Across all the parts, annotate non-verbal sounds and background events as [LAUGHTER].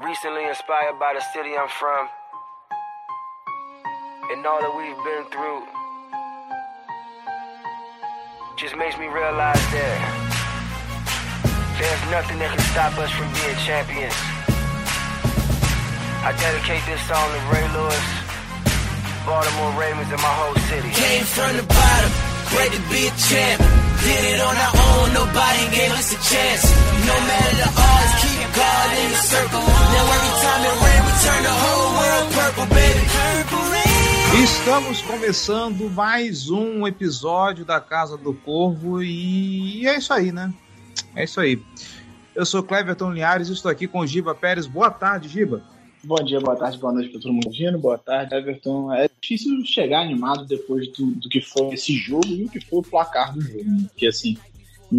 recently inspired by the city I'm from and all that we've been through. Just makes me realize that there's nothing that can stop us from being champions. I dedicate this song to Ray Lewis, Baltimore Ravens, and my whole city. Came from the bottom, bred to be a champ. Did it on our own, nobody gave us a chance. No matter the odds, God in the circle. Now every time it rain, we turn the whole world purple, baby. Purple rain. Estamos começando mais um episódio da Casa do Corvo e é isso aí, né? É isso aí. Eu sou Cleverton Linhares e estou aqui com Giba Pérez. Boa tarde, Giba. Bom dia, boa tarde, boa noite para todo mundo. Boa tarde, Everton. É difícil chegar animado depois do, do que foi esse jogo e o que foi o placar do jogo. Porque, assim,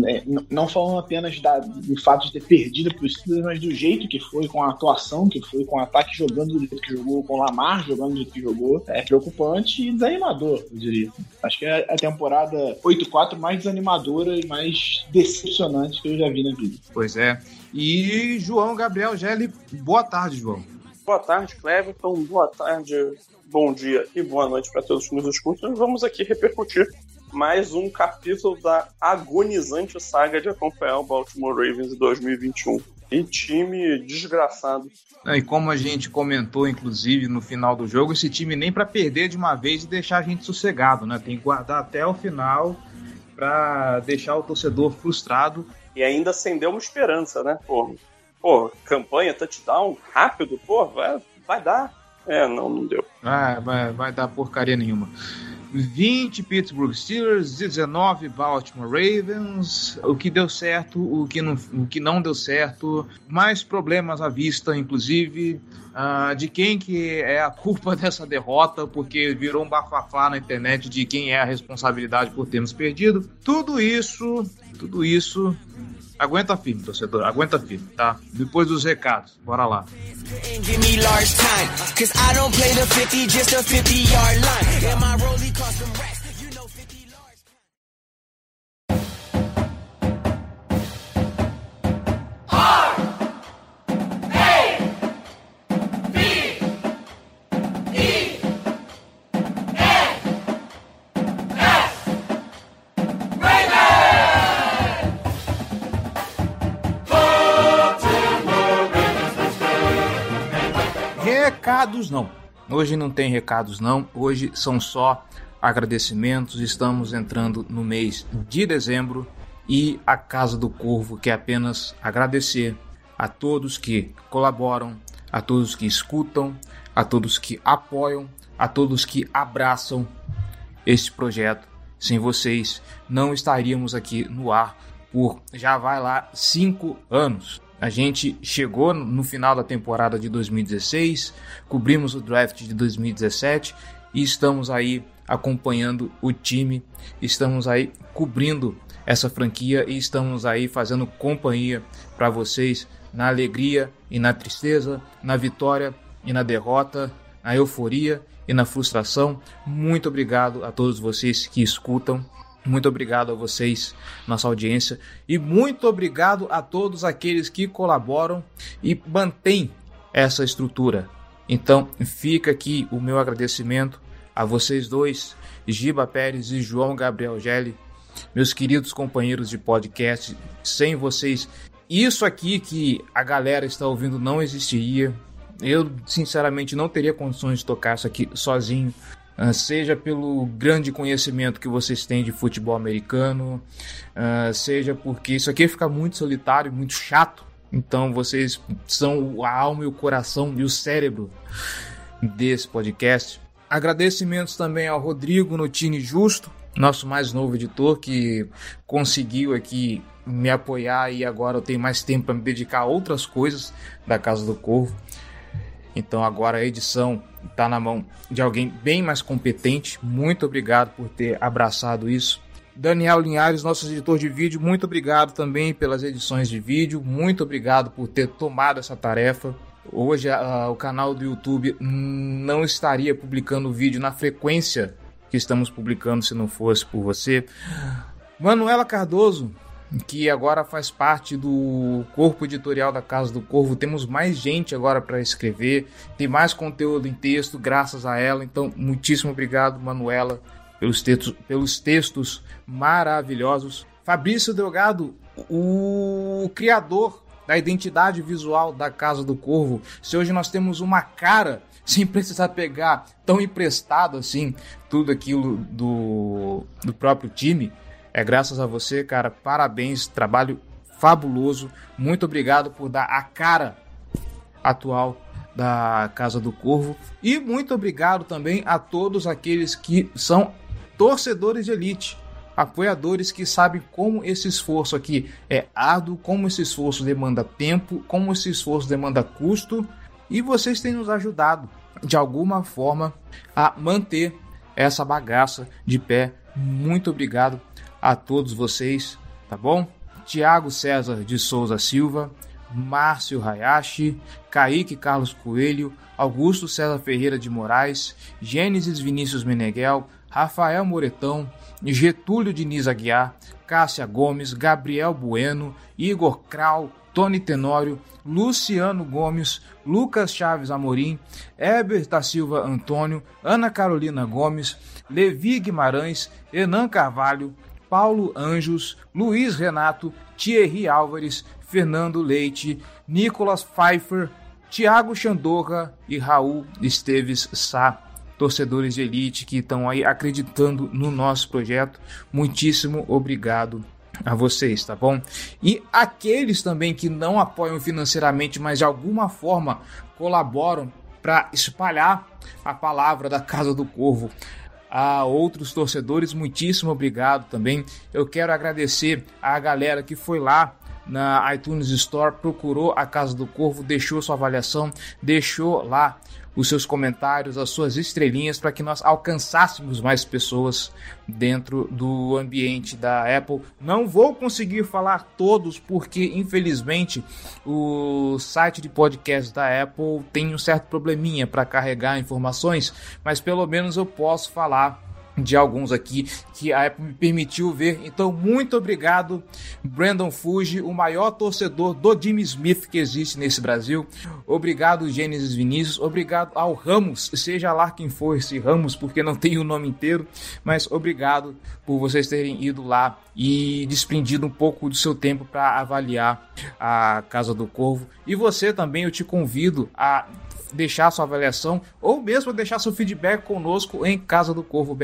é, não falando apenas da, do fato de ter perdido para os Steelers, mas do jeito que foi, com a atuação que foi, com o ataque jogando do jeito que jogou, com o Lamar jogando do jeito que jogou, é preocupante e desanimador, eu diria. Acho que é a temporada 8-4 mais desanimadora e mais decepcionante que eu já vi na vida. Pois é. E João Gabriel Gelli, boa tarde, João. Boa tarde, Cleverton. Boa tarde, bom dia e boa noite para todos que nos escutam. Vamos aqui repercutir mais um capítulo da agonizante saga de acompanhar o Baltimore Ravens em 2021. Que time desgraçado. E como a gente comentou, inclusive, no final do jogo, esse time nem para perder de uma vez e deixar a gente sossegado, né? Tem que guardar até o final para deixar o torcedor frustrado. E ainda acendeu uma esperança, né? Pô, pô campanha, touchdown, rápido, pô, vai, vai dar. É, não, não deu. Ah, vai, vai dar porcaria nenhuma. 20 Pittsburgh Steelers, 19 Baltimore Ravens. O que deu certo, o que não, o que não deu certo, mais problemas à vista, inclusive. Uh, de quem que é a culpa [LAUGHS] dessa derrota, porque virou um bafafá na internet de quem é a responsabilidade por termos perdido. Tudo isso, tudo isso Aguenta firme, torcedor. Aguenta firme, tá? Depois dos recados. Bora lá. Recados não. Hoje não tem recados não. Hoje são só agradecimentos. Estamos entrando no mês de dezembro e a Casa do Corvo quer apenas agradecer a todos que colaboram, a todos que escutam, a todos que apoiam, a todos que abraçam este projeto. Sem vocês, não estaríamos aqui no ar por já vai lá cinco anos. A gente chegou no final da temporada de 2016, cobrimos o draft de 2017 e estamos aí acompanhando o time, estamos aí cobrindo essa franquia e estamos aí fazendo companhia para vocês na alegria e na tristeza, na vitória e na derrota, na euforia e na frustração. Muito obrigado a todos vocês que escutam muito obrigado a vocês, nossa audiência, e muito obrigado a todos aqueles que colaboram e mantêm essa estrutura. Então, fica aqui o meu agradecimento a vocês dois, Giba Pérez e João Gabriel Gelli, meus queridos companheiros de podcast. Sem vocês, isso aqui que a galera está ouvindo não existiria. Eu, sinceramente, não teria condições de tocar isso aqui sozinho. Uh, seja pelo grande conhecimento que vocês têm de futebol americano, uh, seja porque isso aqui fica muito solitário, muito chato. Então vocês são a alma e o coração e o cérebro desse podcast. Agradecimentos também ao Rodrigo Notini Justo, nosso mais novo editor, que conseguiu aqui me apoiar e agora eu tenho mais tempo para me dedicar a outras coisas da Casa do Corvo. Então agora a edição está na mão de alguém bem mais competente. Muito obrigado por ter abraçado isso. Daniel Linhares, nosso editor de vídeo, muito obrigado também pelas edições de vídeo. Muito obrigado por ter tomado essa tarefa. Hoje o canal do YouTube não estaria publicando vídeo na frequência que estamos publicando se não fosse por você. Manuela Cardoso, que agora faz parte do corpo editorial da Casa do Corvo. Temos mais gente agora para escrever, tem mais conteúdo em texto, graças a ela. Então, muitíssimo obrigado, Manuela, pelos textos, pelos textos maravilhosos. Fabrício Delgado, o criador da identidade visual da Casa do Corvo. Se hoje nós temos uma cara [LAUGHS] sem precisar pegar tão emprestado assim tudo aquilo do, do próprio time, é graças a você, cara. Parabéns, trabalho fabuloso. Muito obrigado por dar a cara atual da Casa do Corvo. E muito obrigado também a todos aqueles que são torcedores de elite, apoiadores que sabem como esse esforço aqui é árduo, como esse esforço demanda tempo, como esse esforço demanda custo. E vocês têm nos ajudado de alguma forma a manter essa bagaça de pé. Muito obrigado a todos vocês, tá bom? Tiago César de Souza Silva, Márcio Hayashi, Kaique Carlos Coelho, Augusto César Ferreira de Moraes, Gênesis Vinícius Meneghel, Rafael Moretão, Getúlio Diniz Aguiar, Cássia Gomes, Gabriel Bueno, Igor Krau, Tony Tenório, Luciano Gomes, Lucas Chaves Amorim, Heber da Silva Antônio, Ana Carolina Gomes, Levi Guimarães, Enan Carvalho, Paulo Anjos, Luiz Renato, Thierry Álvares, Fernando Leite, Nicolas Pfeiffer, Thiago Chandorra e Raul Esteves Sá, torcedores de elite que estão aí acreditando no nosso projeto. Muitíssimo obrigado a vocês, tá bom? E aqueles também que não apoiam financeiramente, mas de alguma forma colaboram para espalhar a palavra da Casa do Corvo a outros torcedores, muitíssimo obrigado também. Eu quero agradecer a galera que foi lá na iTunes Store, procurou a Casa do Corvo, deixou sua avaliação, deixou lá os seus comentários, as suas estrelinhas, para que nós alcançássemos mais pessoas dentro do ambiente da Apple. Não vou conseguir falar todos, porque infelizmente o site de podcast da Apple tem um certo probleminha para carregar informações, mas pelo menos eu posso falar de alguns aqui que a Apple me permitiu ver. Então, muito obrigado, Brandon Fuji, o maior torcedor do Jimmy Smith que existe nesse Brasil. Obrigado, Gênesis Vinícius. Obrigado ao Ramos, seja lá quem for esse Ramos, porque não tem o nome inteiro. Mas obrigado por vocês terem ido lá e desprendido um pouco do seu tempo para avaliar a Casa do Corvo. E você também, eu te convido a deixar sua avaliação ou mesmo deixar seu feedback conosco em casa do corvo.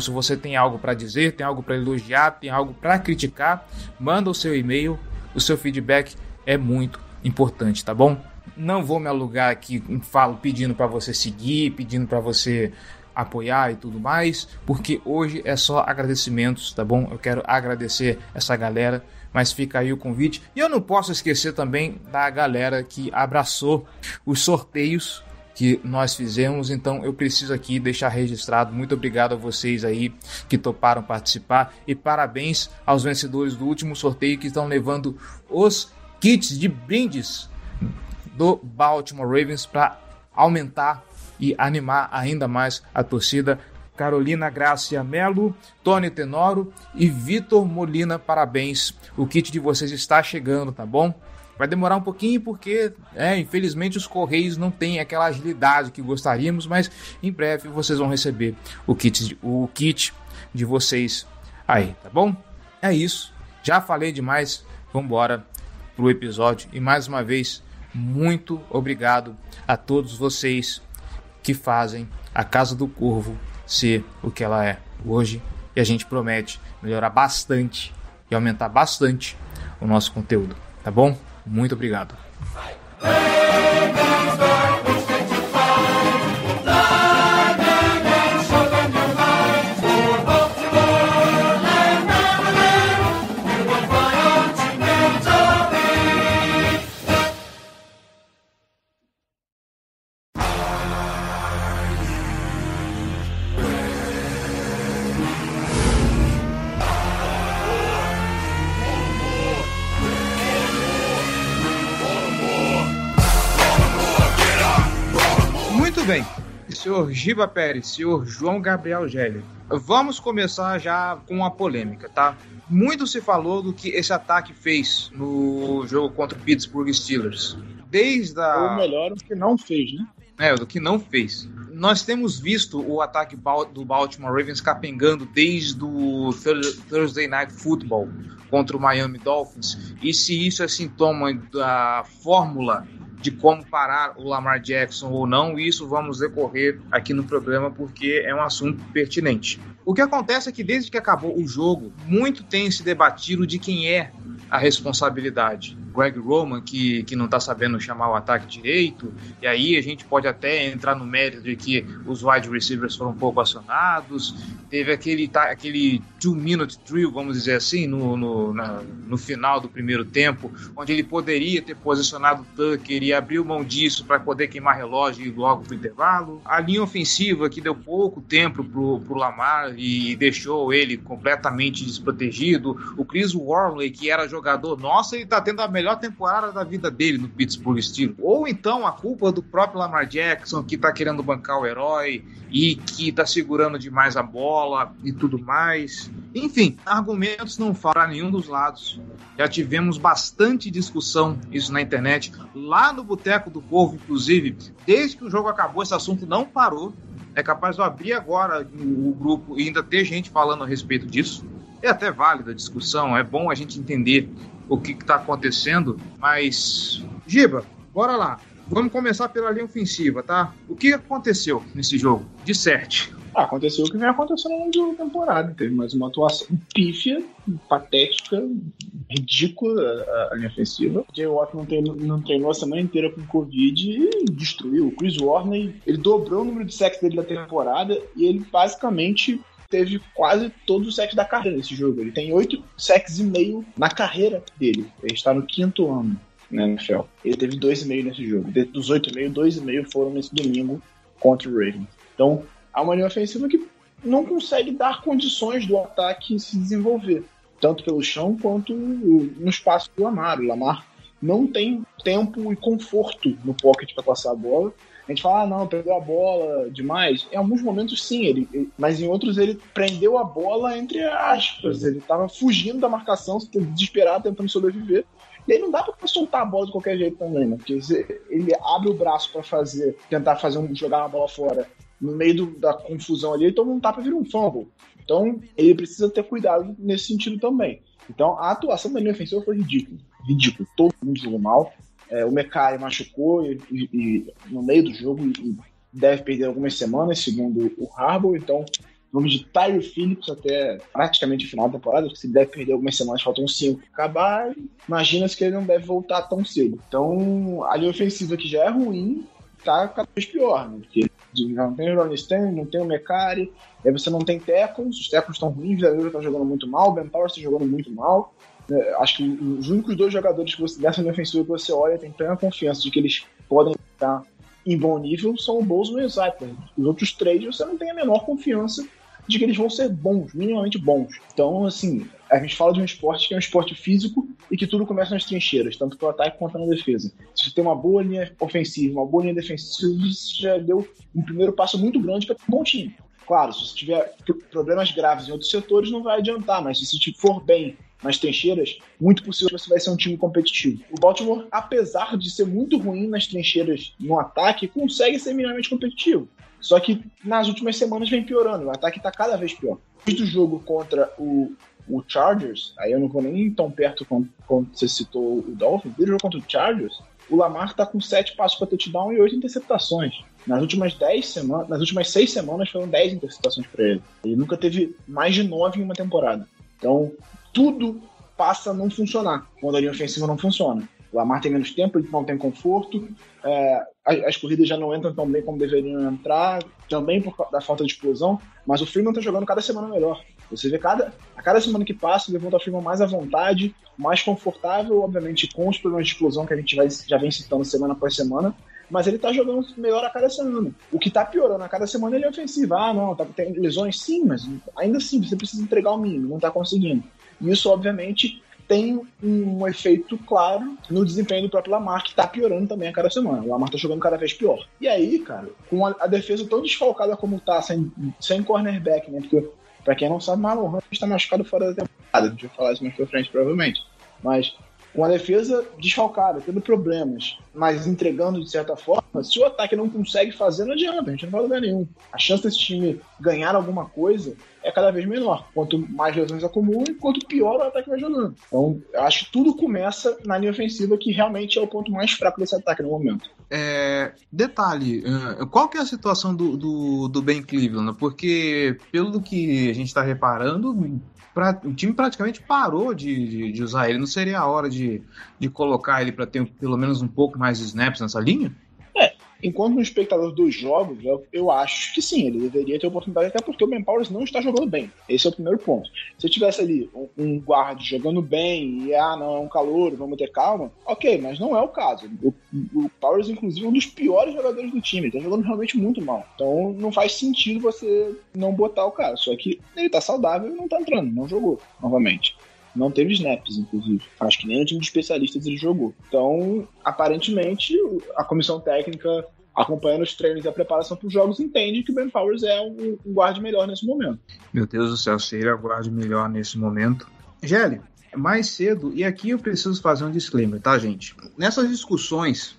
Se você tem algo para dizer, tem algo para elogiar, tem algo para criticar, manda o seu e-mail. O seu feedback é muito importante, tá bom? Não vou me alugar aqui, falo pedindo para você seguir, pedindo para você apoiar e tudo mais, porque hoje é só agradecimentos, tá bom? Eu quero agradecer essa galera mas fica aí o convite. E eu não posso esquecer também da galera que abraçou os sorteios que nós fizemos, então eu preciso aqui deixar registrado. Muito obrigado a vocês aí que toparam participar e parabéns aos vencedores do último sorteio que estão levando os kits de brindes do Baltimore Ravens para aumentar e animar ainda mais a torcida. Carolina Gracia Melo, Tony Tenoro e Vitor Molina, parabéns. O kit de vocês está chegando, tá bom? Vai demorar um pouquinho porque, é, infelizmente, os Correios não têm aquela agilidade que gostaríamos, mas em breve vocês vão receber o kit, o kit de vocês aí, tá bom? É isso. Já falei demais. Vamos embora pro episódio. E mais uma vez, muito obrigado a todos vocês que fazem a Casa do Corvo ser o que ela é hoje e a gente promete melhorar bastante e aumentar bastante o nosso conteúdo, tá bom? Muito obrigado. Senhor Giba Pérez, senhor João Gabriel Gélio, vamos começar já com a polêmica, tá? muito se falou do que esse ataque fez no jogo contra o Pittsburgh Steelers. Desde a. Ou melhor, o que não fez, né? É, do que não fez. Nós temos visto o ataque do Baltimore Ravens capengando desde o Thursday Night Football contra o Miami Dolphins. E se isso é sintoma da fórmula de como parar o Lamar Jackson ou não, isso vamos decorrer aqui no programa porque é um assunto pertinente. O que acontece é que desde que acabou o jogo, muito tem se debatido de quem é a responsabilidade. Greg Roman, que, que não está sabendo chamar o ataque direito, e aí a gente pode até entrar no mérito de que os wide receivers foram um pouco acionados, teve aquele, tá, aquele two-minute drill, vamos dizer assim, no, no, na, no final do primeiro tempo, onde ele poderia ter posicionado o Tucker e abriu mão disso para poder queimar relógio e ir logo para o intervalo. A linha ofensiva, que deu pouco tempo para o Lamar e deixou ele completamente desprotegido. O Chris Wormley, que era jogador, nossa, ele está tendo a melhor temporada da vida dele no Pittsburgh Steelers. Ou então a culpa do próprio Lamar Jackson, que tá querendo bancar o herói e que tá segurando demais a bola e tudo mais. Enfim, argumentos não para nenhum dos lados. Já tivemos bastante discussão isso na internet, lá no Boteco do Povo, inclusive, desde que o jogo acabou, esse assunto não parou. É capaz de eu abrir agora o grupo e ainda ter gente falando a respeito disso. É até válida a discussão, é bom a gente entender o que está acontecendo, mas. Giba, bora lá. Vamos começar pela linha ofensiva, tá? O que aconteceu nesse jogo? De certo. Aconteceu o que vem acontecendo ao longo da temporada. Teve mais uma atuação pífia, patética, ridícula a, a linha ofensiva. Jay Watt não, treinou, não treinou a semana inteira com Covid e destruiu. O Chris Warner, ele dobrou o número de sacks dele da temporada e ele basicamente teve quase todos os sacks da carreira nesse jogo. Ele tem oito sacks e meio na carreira dele. Ele está no quinto ano na NFL. Ele teve dois e meio nesse jogo. Dos oito e meio, dois e meio foram nesse domingo contra o Ravens. Então, há uma linha ofensiva que não consegue dar condições do ataque se desenvolver, tanto pelo chão quanto no espaço do Lamar. O Lamar não tem tempo e conforto no pocket para passar a bola a gente fala, ah, não, perdeu a bola demais. Em alguns momentos, sim, ele, ele, mas em outros ele prendeu a bola entre aspas. Ele estava fugindo da marcação, desesperado, tentando sobreviver. E aí não dá para soltar a bola de qualquer jeito também, né? Porque ele abre o braço para fazer, tentar fazer um, jogar uma bola fora no meio do, da confusão ali, então não dá para vir um fumble. Então ele precisa ter cuidado nesse sentido também. Então a atuação da linha ofensiva foi ridícula. Ridículo. Todo mundo jogou mal. É, o Mekai machucou e, e, e, no meio do jogo e deve perder algumas semanas, segundo o Harbour. Então, vamos de Tyler Phillips até praticamente o final da temporada, se deve perder algumas semanas, faltam cinco acabar. Imagina-se que ele não deve voltar tão cedo. Então, a linha ofensiva que já é ruim, tá cada vez pior, né? Porque não tem o Stanley, não tem o Mecari, aí você não tem tackles, os tackles estão ruins, o David está jogando muito mal, o Ben Powers está jogando muito mal. É, acho que os únicos dois jogadores que você, dessa linha ofensiva que você olha tem plena confiança de que eles podem estar em bom nível são o Bozo e o Zeitler. Os outros três você não tem a menor confiança de que eles vão ser bons, minimamente bons. Então, assim, a gente fala de um esporte que é um esporte físico e que tudo começa nas trincheiras, tanto para o ataque quanto na defesa. Se você tem uma boa linha ofensiva, uma boa linha defensiva, você já deu um primeiro passo muito grande para um bom time. Claro, se você tiver problemas graves em outros setores, não vai adiantar, mas se você for bem nas trincheiras, muito possível que você vai ser um time competitivo. O Baltimore, apesar de ser muito ruim nas trincheiras no ataque, consegue ser minimamente competitivo. Só que nas últimas semanas vem piorando, o ataque está cada vez pior. Desde o jogo contra o, o Chargers, aí eu não vou nem tão perto quando você citou o Dolphins, desde o jogo contra o Chargers, o Lamar está com sete passos para touchdown e oito interceptações. Nas últimas 10 semanas, nas últimas seis semanas foram 10 interceptações para ele. Ele nunca teve mais de nove em uma temporada. Então, tudo passa a não funcionar quando a linha ofensiva não funciona. O Lamar tem menos tempo, ele não tem conforto, é, as, as, corridas já não entram tão bem como deveriam entrar, também por da falta de explosão, mas o Freeman tá jogando cada semana melhor. Você vê cada, a cada semana que passa, o Freeman mais à vontade, mais confortável, obviamente com os problemas de explosão que a gente vai, já vem citando semana após semana, mas ele tá jogando melhor a cada semana. O que tá piorando a cada semana ele é ofensivo. Ah, não, tá, tem lesões sim, mas ainda assim você precisa entregar o mínimo, não tá conseguindo. Isso, obviamente, tem um efeito claro no desempenho do próprio Lamar, que tá piorando também a cada semana. O Lamar tá jogando cada vez pior. E aí, cara, com a, a defesa tão desfalcada como tá, sem, sem cornerback, né? Porque, pra quem não sabe, Marlon Humphrey está machucado fora da temporada A gente vai falar isso mais pra frente, provavelmente. Mas com a defesa desfalcada, tendo problemas, mas entregando de certa forma, se o ataque não consegue fazer, não adianta, a gente não vai lugar nenhum. A chance desse time ganhar alguma coisa é cada vez menor. Quanto mais lesões acumulam, quanto pior o ataque vai jogando. Então, eu acho que tudo começa na linha ofensiva, que realmente é o ponto mais fraco desse ataque no momento. É, detalhe, qual que é a situação do, do, do Ben Cleveland? Porque, pelo que a gente está reparando, pra, o time praticamente parou de, de, de, usar ele. Não seria a hora de, de colocar ele para ter pelo menos um pouco mais de snaps nessa linha? Enquanto um espectador dos jogos, eu, eu, acho que sim, ele deveria ter oportunidade, até porque o Ben Powers não está jogando bem. Esse é o primeiro ponto. Se tivesse ali um, um guarda jogando bem e, ah, não, é um calor, vamos ter calma, ok, mas não é o caso. O, o Powers, inclusive, é um dos piores jogadores do time, está jogando realmente muito mal. Então não faz sentido você não botar o cara. Só que ele está saudável e não está entrando, não jogou novamente. Não teve snaps, inclusive. Acho que nem no time de especialistas ele jogou. Então, aparentemente, a comissão técnica, acompanhando os treinos e a preparação para os jogos, entende que o Ben Powers é um, um guarda melhor nesse momento. Meu Deus do céu, se ele é o guarda melhor nesse momento. Gelli, mais cedo, e aqui eu preciso fazer um disclaimer, tá, gente? Nessas discussões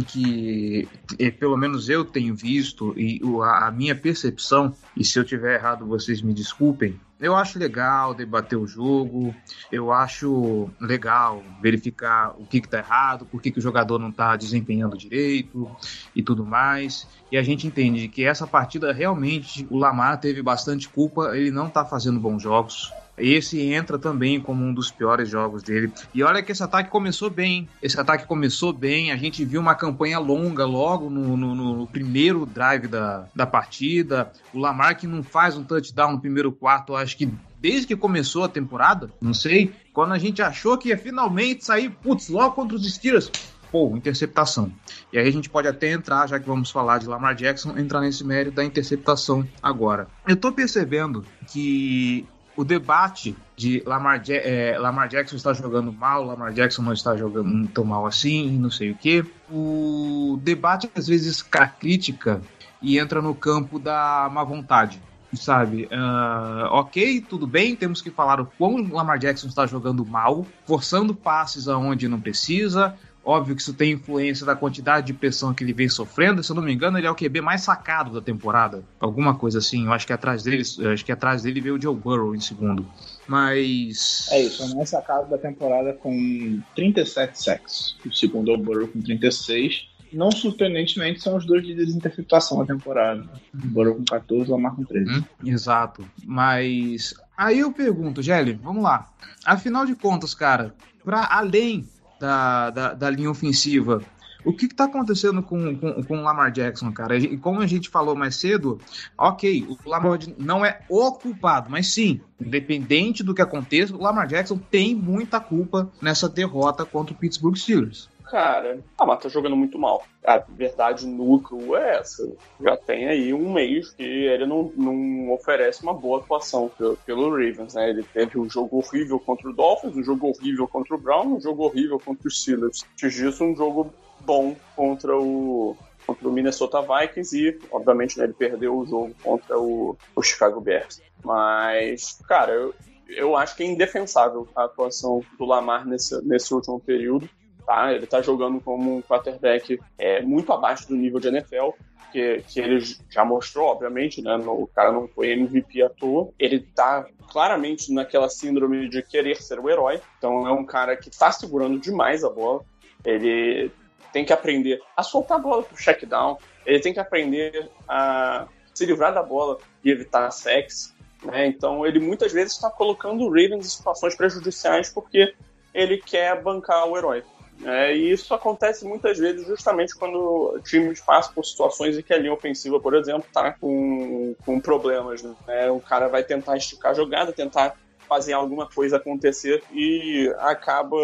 que eh, pelo menos eu tenho visto e a minha percepção, e se eu tiver errado vocês me desculpem, eu acho legal debater o jogo, eu acho legal verificar o que, está errado, por que, que o jogador não está desempenhando direito e tudo mais. E a gente entende que essa partida realmente o Lamar teve bastante culpa, ele não está fazendo bons jogos. Esse entra também como um dos piores jogos dele. E olha que esse ataque começou bem. Esse ataque começou bem. A gente viu uma campanha longa logo no, no, no primeiro drive da, da partida. O Lamar que não faz um touchdown no primeiro quarto, acho que desde que começou a temporada, não sei, quando a gente achou que ia finalmente sair, putz, logo contra os Steelers, pô, interceptação. E aí a gente pode até entrar, já que vamos falar de Lamar Jackson, entrar nesse mérito da interceptação agora. Eu tô percebendo que o debate de Lamar, é, Lamar, Jackson está jogando mal, Lamar Jackson não está jogando tão mal assim, não sei o que. O debate às vezes a crítica e entra no campo da má vontade. Sabe, uh, ok, tudo bem, temos que falar o quão Lamar Jackson está jogando mal, forçando passes aonde não precisa, Óbvio que isso tem influência da quantidade de pressão que ele vem sofrendo. Se eu não me engano, ele é o QB mais sacado da temporada. Alguma coisa assim. Eu acho que atrás dele, acho que atrás dele veio o Joe Burrow em segundo. Mas. É isso, é o mais sacado da temporada com 37 sacks. O segundo é o Burrow com 36. Não surpreendentemente, são os dois líderes de interceptação da temporada. O Burrow com 14, o Lamar com 13. Hum, exato. Mas. Aí eu pergunto, Gelli, vamos lá. Afinal de contas, cara, para além da, da, da linha ofensiva. O que está acontecendo com, com, com o Lamar Jackson, cara? E como a gente falou mais cedo, ok, o Lamar não é o culpado, mas sim, independente do que aconteça, o Lamar Jackson tem muita culpa nessa derrota contra o Pittsburgh Steelers cara, a Mata tá jogando muito mal. A verdade núcleo é essa. Já tem aí um mês que ele não, não oferece uma boa atuação pelo, pelo Ravens, né? Ele teve um jogo horrível contra o Dolphins, um jogo horrível contra o Brown, um jogo horrível contra os Steelers. Antes disso, um jogo bom contra o, contra o Minnesota Vikings e, obviamente, né, ele perdeu o jogo contra o, o Chicago Bears. Mas, cara, eu, eu acho que é indefensável a atuação do Lamar nesse, nesse último período tá? Ele tá jogando como um quarterback é, muito abaixo do nível de NFL, que, que ele já mostrou, obviamente, né? No, o cara não foi MVP à toa. Ele tá claramente naquela síndrome de querer ser o herói. Então é um cara que tá segurando demais a bola. Ele tem que aprender a soltar a bola pro check down. Ele tem que aprender a se livrar da bola e evitar sex. Né? Então ele muitas vezes está colocando o Ravens em situações prejudiciais porque ele quer bancar o herói. É, e isso acontece muitas vezes justamente quando times passam por situações em que a linha ofensiva, por exemplo, está com, com problemas. Né? O cara vai tentar esticar a jogada, tentar fazer alguma coisa acontecer e acaba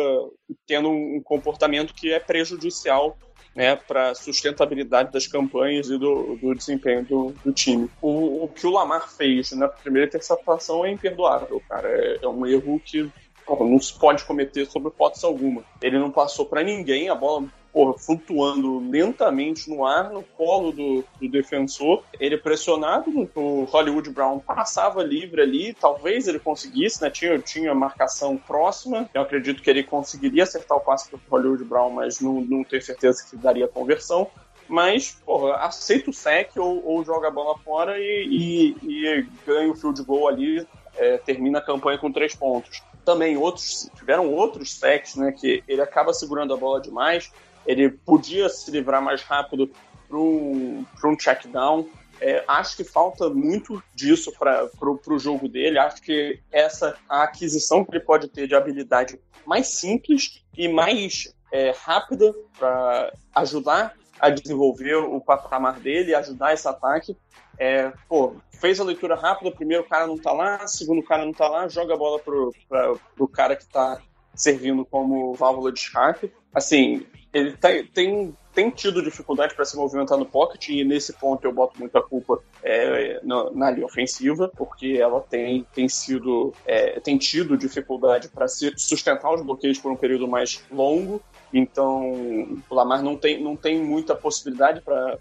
tendo um comportamento que é prejudicial né, para a sustentabilidade das campanhas e do, do desempenho do, do time. O, o, que o Lamar fez na primeira interceptação é imperdoável, cara. É, é um erro que não se pode cometer sobre hipótese alguma. Ele não passou para ninguém, a bola porra, flutuando lentamente no ar, no colo do, do defensor. Ele pressionado, o Hollywood Brown passava livre ali, talvez ele conseguisse, né? Tinha, tinha marcação próxima. Eu acredito que ele conseguiria acertar o passe pro Hollywood Brown, mas não, não tenho certeza que daria conversão mas, porra, aceita o sec ou, ou joga a bola fora e, e, e ganha o field goal ali, é, termina a campanha com três pontos. Também outros tiveram outros secs, né, que ele acaba segurando a bola demais, ele podia se livrar mais rápido para um, um check down. É, acho que falta muito disso para o jogo dele. Acho que essa a aquisição que ele pode ter de habilidade mais simples e mais é, rápida para ajudar a desenvolver o patamar dele, ajudar esse ataque. É, pô, fez a leitura rápida, primeiro cara não tá lá, segundo cara não tá lá, joga a bola pro, pra, pro cara que tá servindo como válvula de escape. Assim, ele tá, tem, tem tido dificuldade para se movimentar no pocket e nesse ponto eu boto muita culpa é, na, na, linha ofensiva, porque ela tem, tem sido é, tem tido dificuldade para sustentar os bloqueios por um período mais longo então, o Lamar não tem, não tem muita possibilidade para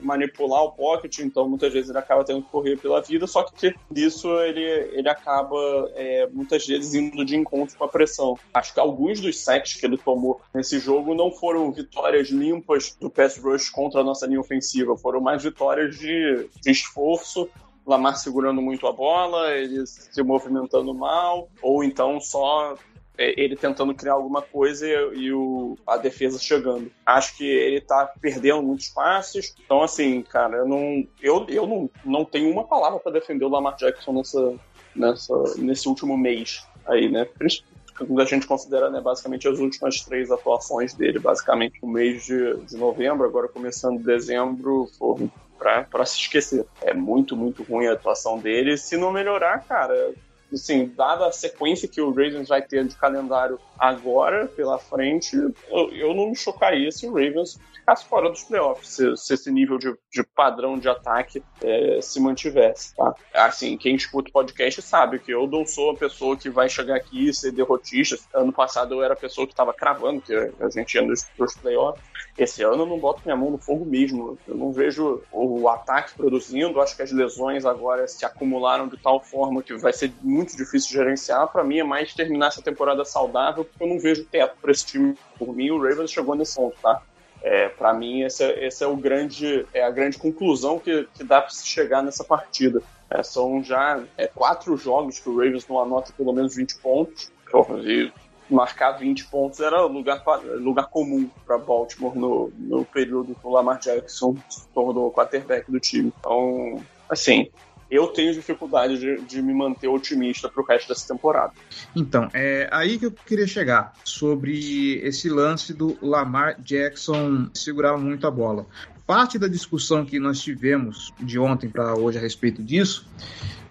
manipular o pocket, então muitas vezes ele acaba tendo que correr pela vida, só que disso ele, ele acaba é, muitas vezes indo de encontro com a pressão. Acho que alguns dos sacks que ele tomou nesse jogo não foram vitórias limpas do pass rush contra a nossa linha ofensiva, foram mais vitórias de, de esforço Lamar segurando muito a bola, ele se movimentando mal, ou então só ele tentando criar alguma coisa e, e, o, a defesa chegando. Acho que ele tá perdendo muitos passes. Então, assim, cara, eu não, eu, eu não, não tenho uma palavra para defender o Lamar Jackson nessa, nessa, nesse último mês aí, né? Quando a gente considera, né, basicamente as últimas três atuações dele, basicamente o mês de, de novembro, agora começando dezembro, foram para se esquecer. É muito, muito ruim a atuação dele. Se não melhorar, cara, assim, dada a sequência que o Ravens vai ter de calendário agora pela frente, eu, eu não me chocaria se o Ravens ficasse fora dos playoffs, se, se esse nível de, de, padrão de ataque é, se mantivesse, tá? Assim, quem escuta o podcast sabe que eu não sou a pessoa que vai chegar aqui e ser derrotista. Ano passado eu era a pessoa que estava cravando que a gente ia nos, nos playoffs. Esse ano eu não boto minha mão no fogo mesmo. Eu não vejo o ataque produzindo. Acho que as lesões agora se acumularam de tal forma que vai ser muito difícil de gerenciar. Para mim é mais terminar essa temporada saudável, porque eu não vejo teto para esse time. Por mim, o Ravens chegou nesse ponto, tá? É, para mim, esse é, esse é, o grande, é a grande conclusão que, que dá para se chegar nessa partida. É, são já é, quatro jogos que o Ravens não anota pelo menos 20 pontos. E marcar 20 pontos era lugar, lugar comum para Baltimore no, no período que o Lamar Jackson se tornou o quarterback do time. Então, assim, eu tenho dificuldade de, de me manter otimista para o resto dessa temporada. Então, é aí que eu queria chegar sobre esse lance do Lamar Jackson segurar muito a bola. Parte da discussão que nós tivemos de ontem para hoje a respeito disso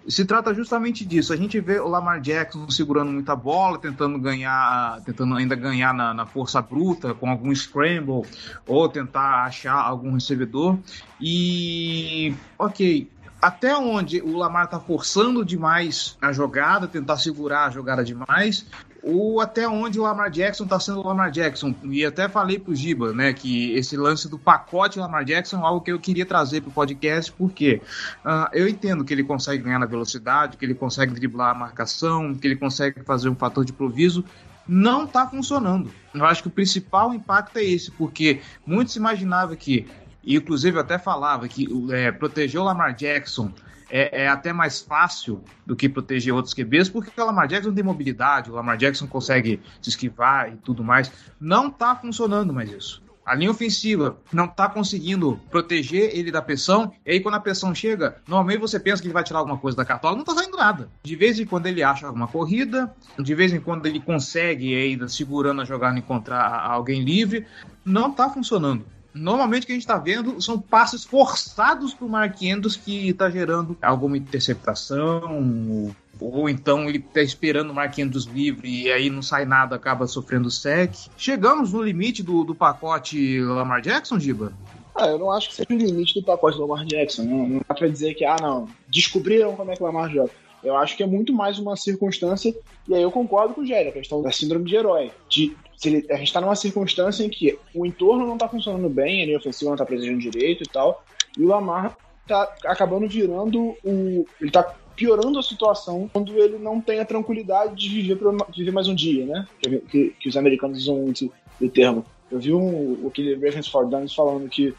se trata justamente disso. A gente vê o Lamar Jackson segurando muita bola, tentando ganhar, tentando ainda ganhar na, na, força bruta, com algum scramble, ou tentar achar algum recebedor. E, ok, até onde o Lamar tá forçando demais a jogada, tentar segurar a jogada demais, ou até onde o Lamar Jackson tá sendo o Lamar Jackson. E até falei pro Giba, né, que esse lance do pacote Lamar Jackson é algo que eu queria trazer pro podcast, porque uh, eu entendo que ele consegue ganhar na velocidade, que ele consegue driblar a marcação, que ele consegue fazer um fator de improviso, não está funcionando. Eu acho que o principal impacto é esse, porque muitos imaginavam que e inclusive eu até falava que é, proteger o Lamar Jackson é, é, até mais fácil do que proteger outros QBs, porque o Lamar Jackson tem mobilidade, o Lamar Jackson consegue se esquivar e tudo mais. Não está funcionando mais isso. A linha ofensiva não está conseguindo proteger ele da pressão, e aí quando a pressão chega, normalmente você pensa que ele vai tirar alguma coisa da cartola, não está saindo nada. De vez em quando ele acha alguma corrida, de vez em quando ele consegue ainda segurando a jogada encontrar alguém livre, não está funcionando. Normalmente o que a gente está vendo são passes forçados para o Mark Andrews que está gerando alguma interceptação, ou então ele está esperando o Mark Andrews livre e aí não sai nada, acaba sofrendo sec. Chegamos no limite do, do pacote Lamar Jackson, Giba? Ah, eu não acho que seja o limite do pacote Lamar Jackson. Não, não dá para dizer que, ah, não, descobriram como é que o Lamar joga. Eu acho que é muito mais uma circunstância, e aí eu concordo com o Gério, a questão da síndrome de herói. De, ele, a gente está numa circunstância em que o entorno não está funcionando bem, a linha ofensiva não está protegendo direito e tal, e o Lamar tá acabando virando o. Ele tá piorando a situação quando ele não tem a tranquilidade de viver, pra, de viver mais um dia, né? Que, que, que, os americanos usam muito o termo. Eu vi um, aquele Ravens for falando que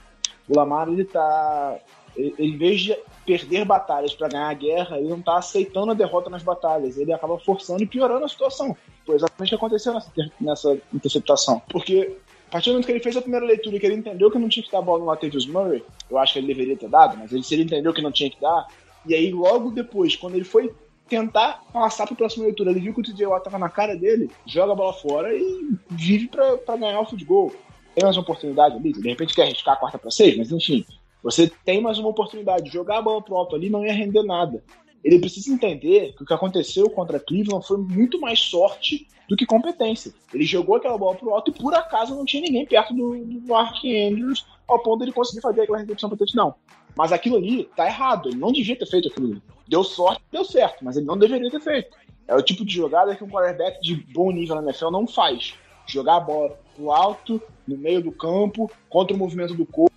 o Lamar, ele tá. Ele, em vez de perder batalhas para ganhar a guerra, ele não tá aceitando a derrota nas batalhas. Ele acaba forçando e piorando a situação. Foi exatamente o que aconteceu nessa, nessa interceptação. Porque a partir do momento que ele fez a primeira leitura e que ele entendeu que não tinha que dar a bola no Latavius Murray, eu acho que ele deveria ter dado, mas ele, se ele entendeu que não tinha que dar, e aí logo depois, quando ele foi tentar passar para a próxima leitura, ele viu que o TJ Watt tava na cara dele, joga a bola fora e vive para ganhar o futebol. Tem mais uma oportunidade ali, de repente quer arriscar a quarta para seis, mas enfim, você tem mais uma oportunidade. Jogar a bola pro alto ali não ia render nada. Ele precisa entender que o que aconteceu contra Cleveland foi muito mais sorte do que competência. Ele jogou aquela bola pro alto e por acaso não tinha ninguém perto do, do Mark Andrews ao ponto de ele conseguir fazer aquela recepção para não. Mas aquilo ali tá errado. Ele não devia ter feito aquilo ali. Deu sorte, deu certo, mas ele não deveria ter feito. É o tipo de jogada que um quarterback de bom nível na NFL não faz. Jogar a bola pro alto, no meio do campo, contra o movimento do corpo,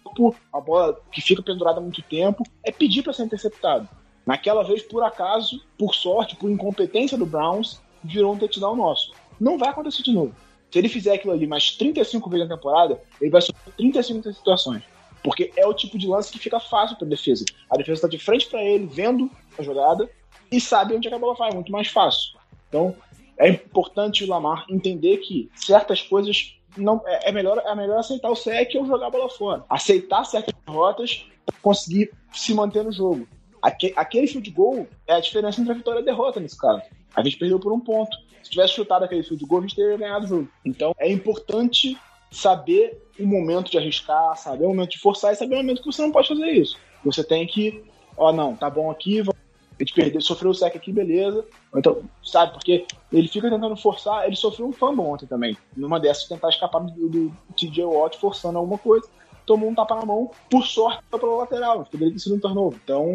a bola que fica pendurada há muito tempo, é pedir para ser interceptado. Naquela vez, por acaso, por sorte, por incompetência do Browns, virou um touchdown nosso. Não vai acontecer de novo. Se ele fizer aquilo ali mais 35 vezes na temporada, ele vai sofrer 35 situações. Porque é o tipo de lance que fica fácil para a defesa. A defesa está de frente para ele, vendo a jogada e sabe onde é a bola vai, muito mais fácil. Então, é importante o Lamar entender que certas coisas não é, é melhor é melhor aceitar o sec ou jogar a bola fora. Aceitar certas derrotas para conseguir se manter no jogo. aquele field goal é a diferença entre a vitória e a derrota nesse caso. A gente perdeu por um ponto. Se tivesse chutado aquele field goal, a gente teria ganhado o jogo. Então é importante saber o momento de arriscar, saber o momento de forçar e saber o momento que você não pode fazer isso. Você tem que, ó, não, tá bom aqui, a gente perdeu, sofreu o sec aqui, beleza. Então, sabe, porque ele fica tentando forçar, ele sofreu um fumble ontem também. Numa dessas, tentar escapar do, do TJ Watt forçando alguma coisa. Tomou um tapa na mão, por sorte, pela lateral. Poderia ter sido um turnover. Então,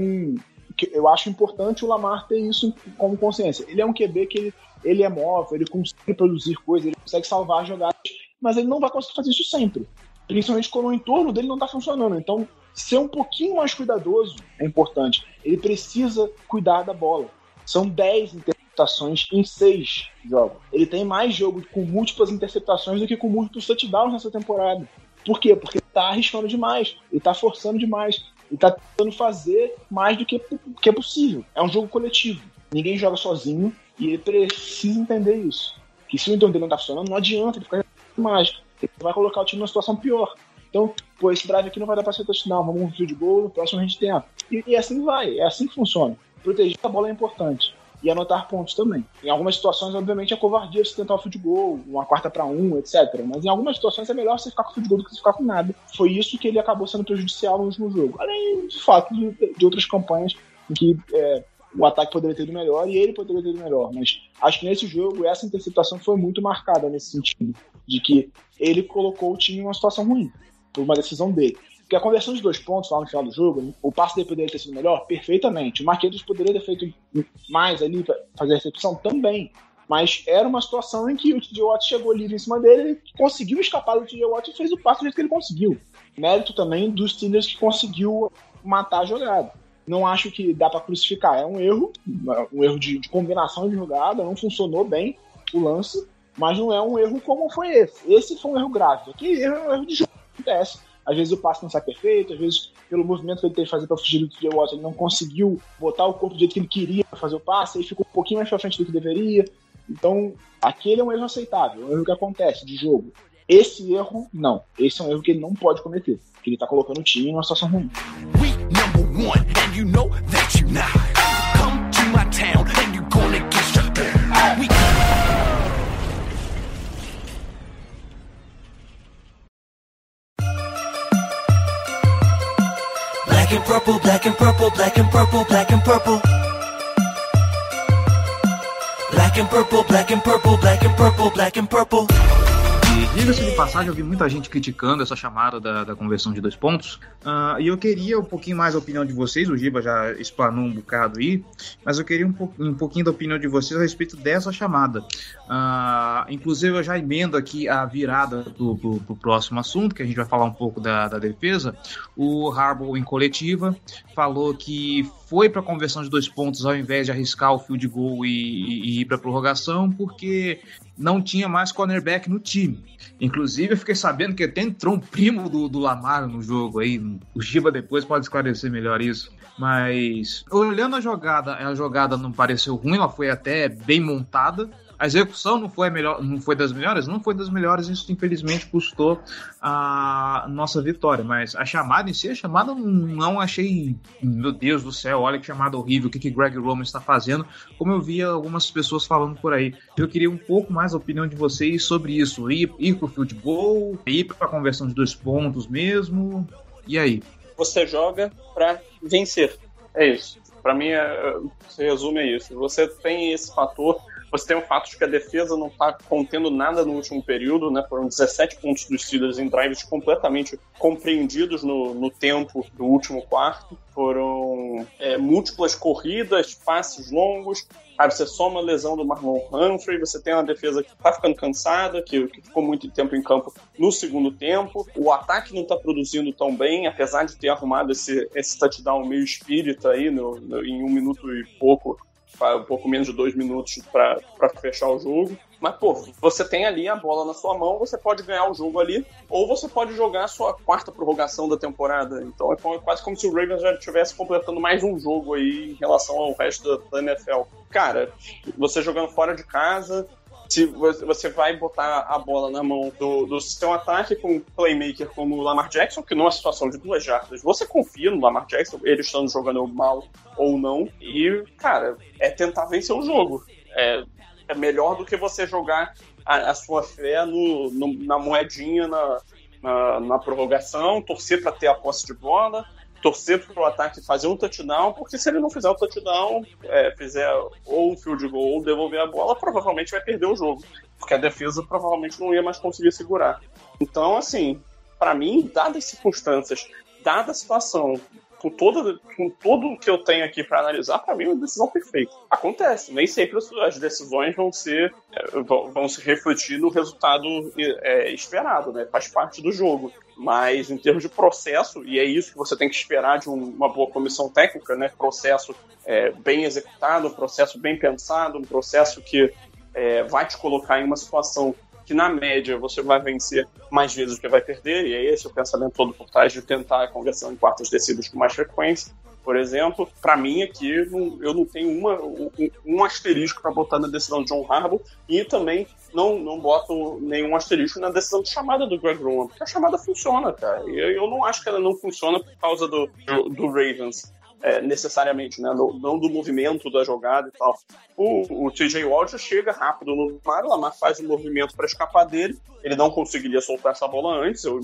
eu acho importante o Lamar ter isso como consciência. Ele é um QB que ele, ele é móvel, ele consegue produzir coisas, ele consegue salvar jogadas mas ele não vai conseguir fazer isso sempre. Principalmente quando o entorno dele não está funcionando. Então, ser um pouquinho mais cuidadoso é importante. Ele precisa cuidar da bola. São 10 interceptações em 6 jogos. Ele tem mais jogo com múltiplas interceptações do que com múltiplos touchdowns nessa temporada. Por quê? Porque está arriscando demais, ele está forçando demais, ele está tentando fazer mais do que, que é possível. É um jogo coletivo. Ninguém joga sozinho e ele precisa entender isso. Que se o entorno dele não está funcionando, não adianta ele ficar mágica. Ele vai colocar o time numa situação pior. Então, pô, esse drive aqui não vai dar pra ser touchdown, vamos um field goal, no próximo a gente tenta. E, e assim vai, é assim que funciona. Proteger a bola é importante. E anotar pontos também. Em algumas situações, obviamente, é covardia você tentar o field goal, uma quarta para um, etc. Mas em algumas situações é melhor você ficar com o field goal do que você ficar com nada. Foi isso que ele acabou sendo prejudicial no último jogo. Além, de fato, de, de outras campanhas em que é, o ataque poderia ter ido melhor e ele poderia ter ido melhor. Mas acho que nesse jogo, essa interceptação foi muito marcada nesse sentido de que ele colocou o time em uma situação ruim, por uma decisão dele. Porque a conversão de dois pontos lá no final do jogo, o passe poderia ter sido melhor? Perfeitamente. O Marquinhos poderia ter feito mais ali para fazer a recepção? Também. Mas era uma situação em que o TJ Watt chegou livre em cima dele, ele conseguiu escapar do TJ Watt e fez o passe do jeito que ele conseguiu. Mérito também dos Steelers que conseguiu matar a jogada. Não acho que dá para crucificar. É um erro, um erro de, de combinação de jogada, não funcionou bem o lance mas não é um erro como foi esse. Esse foi um erro grave. Aqui é um erro de jogo. Acontece. Às vezes o passe não sai perfeito, às vezes pelo movimento que ele teve que fazer para fugir do TJ Watt, ele não conseguiu botar o corpo do jeito que ele queria para fazer o passe, e ficou um pouquinho mais para frente do que deveria. Então, aquele é um erro aceitável, é um erro que acontece de jogo. Esse erro, não. Esse é um erro que ele não pode cometer, que ele tá colocando o time numa situação ruim. Number one, and you know that not. Come to my town, black and purple, black and purple, black and purple, black and purple. Black and purple, black and purple, black and purple, black and purple. Diga-se de passagem, eu vi muita gente criticando essa chamada da, da conversão de dois pontos. Uh, e eu queria um pouquinho mais a opinião de vocês. O Giba já explanou um bocado aí, mas eu queria um, po um pouquinho da opinião de vocês a respeito dessa chamada. Uh, inclusive, eu já emendo aqui a virada pro, pro, próximo assunto, que a gente vai falar um pouco da, da defesa. O Harbaugh, em coletiva, falou que foi para conversão de dois pontos ao invés de arriscar o field goal e, e, e ir para prorrogação, porque não tinha mais cornerback no time. Inclusive, eu fiquei sabendo que até entrou um primo do, do Lamar no jogo aí. O Giba depois pode esclarecer melhor isso. Mas olhando a jogada, a jogada não pareceu ruim, ela foi até bem montada. A execução não foi, melhor, não foi das melhores? Não foi das melhores, isso infelizmente custou a nossa vitória. Mas a chamada em si, a chamada não achei, meu Deus do céu, olha que chamada horrível, o que, que Greg Roman está fazendo, como eu via algumas pessoas falando por aí. Eu queria um pouco mais a opinião de vocês sobre isso. Ir, ir para o field goal, ir para a conversão de dois pontos mesmo, e aí? Você joga para vencer, é isso. Para mim, é, se resume a isso. Você tem esse fator você tem o fato de que a defesa não está contendo nada no último período, né? Foram 17 pontos dos Steelers em drives completamente compreendidos no, no tempo do último quarto. Foram é, múltiplas corridas, passes longos. Aí você soma a lesão do Marlon Humphrey, você tem uma defesa que está ficando cansada, que, que, ficou muito tempo em campo no segundo tempo. O ataque não está produzindo tão bem, apesar de ter arrumado esse, esse touchdown meio espírita aí no, no, em um minuto e pouco um pouco menos de dois minutos para fechar o jogo. Mas, pô, você tem ali a bola na sua mão, você pode ganhar o jogo ali, ou você pode jogar a sua quarta prorrogação da temporada. Então é quase como se o Ravens já estivesse completando mais um jogo aí em relação ao resto da NFL. Cara, você jogando fora de casa, se você vai botar a bola na mão do, do seu ataque com um playmaker como o Lamar Jackson, que numa situação de duas jardas, você confia no Lamar Jackson, ele estando jogando mal ou não, e, cara, é tentar vencer o jogo. É, é melhor do que você jogar a, a sua fé no, no, na moedinha na, na, na prorrogação, torcer para ter a posse de bola, torcer para o ataque fazer um touchdown, porque se ele não fizer o touchdown, é, fizer ou um field goal ou devolver a bola, provavelmente vai perder o jogo, porque a defesa provavelmente não ia mais conseguir segurar. Então, assim, para mim, dadas as circunstâncias, dada a situação, com, todo com tudo que eu tenho aqui para analisar, para mim é uma decisão perfeita. Acontece, nem sempre as decisões vão ser é, vão se refletir no resultado é, esperado, né? Faz parte do jogo. Mas em termos de processo, e é isso que você tem que esperar de um, uma boa comissão técnica, né? Processo é, bem executado, um processo bem pensado, um processo que é, vai te colocar em uma situação que na média você vai vencer mais vezes do que vai perder, e é esse o pensamento todo por trás de tentar a conversão em quartas descidas com mais frequência. Por exemplo, para mim aqui eu não tenho uma, um, um asterisco para botar na decisão de John Harbaugh e também não, não boto nenhum asterisco na decisão de chamada do Greg Roman, porque a chamada funciona, cara. E eu não acho que ela não funciona por causa do, do, do Ravens é, necessariamente, né? No, não do movimento da jogada e tal. O, o TJ Watt chega rápido no Lamar, o Lamar faz um movimento para escapar dele. Ele não conseguiria soltar essa bola antes, eu,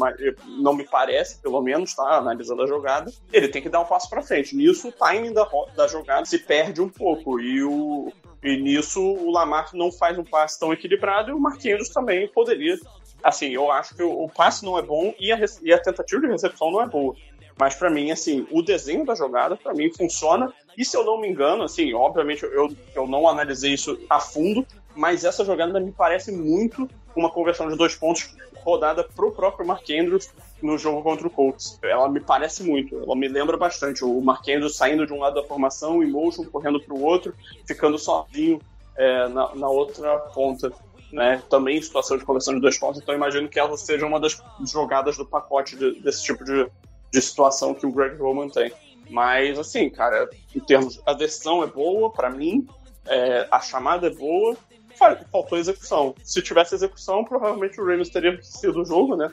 não me parece, pelo menos, tá? Analisando a jogada. Ele tem que dar um passo para frente. Nisso, o timing da, da jogada se perde um pouco. E o, e nisso o Lamar não faz um passe tão equilibrado e o Marquinhos também poderia. Assim, eu acho que o passe não é bom e a, e a tentativa de recepção não é boa. Mas para mim, assim, o desenho da jogada, para mim, funciona. E se eu não me engano, assim, obviamente eu, eu não analisei isso a fundo, mas essa jogada me parece muito uma conversão de dois pontos rodada pro próprio Mark Andrews no jogo contra o Colts. Ela me parece muito, ela me lembra bastante. O Mark Andrews saindo de um lado da formação, em motion, correndo pro outro, ficando sozinho é, na, na outra ponta. Né, também em situação de conversão de dois pontos, então imagino que ela seja uma das jogadas do pacote de, desse tipo de, de situação que o Greg Roman tem. Mas, assim, cara, em termos. A decisão é boa para mim, é, a chamada é boa, faltou execução. Se tivesse execução, provavelmente o Ravens teria sido o jogo, né?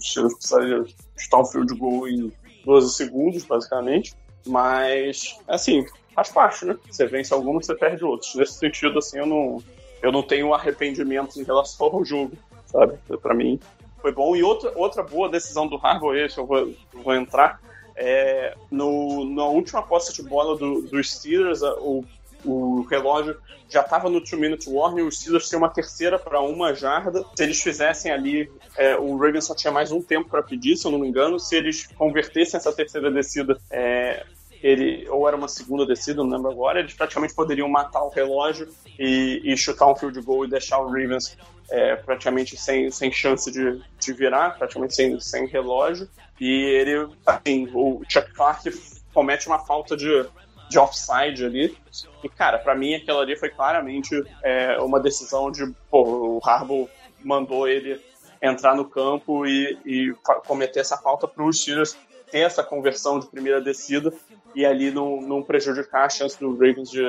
Steelers precisaria chutar um field goal em 12 segundos, basicamente. Mas, assim, faz parte, né? Você vence alguns, você perde outros. Nesse sentido, assim, eu não, eu não tenho arrependimento em relação ao jogo, sabe? Para mim, foi bom. E outra, outra boa decisão do Harbaugh, esse eu vou, vou entrar, é, no, na última posse de bola do, do Steelers, o, o relógio já estava no two-minute warning, os Steelers tinham uma terceira para uma jarda. Se eles fizessem ali, é, o Ravens só tinha mais um tempo para pedir, se eu não me engano. Se eles convertessem essa terceira descida, é, ele ou era uma segunda descida, não lembro agora, eles praticamente poderiam matar o relógio e, e chutar um field goal e deixar o Ravens é, praticamente sem, sem chance de, de virar, praticamente sem, sem relógio. E ele, assim, o Chuck Clark comete uma falta de, de offside ali. E, cara, para mim aquilo ali foi claramente é, uma decisão de, pô, o Harbaugh mandou ele entrar no campo e, e cometer essa falta para os Steelers ter essa conversão de primeira descida e ali não, não prejudicar a chance do Ravens de.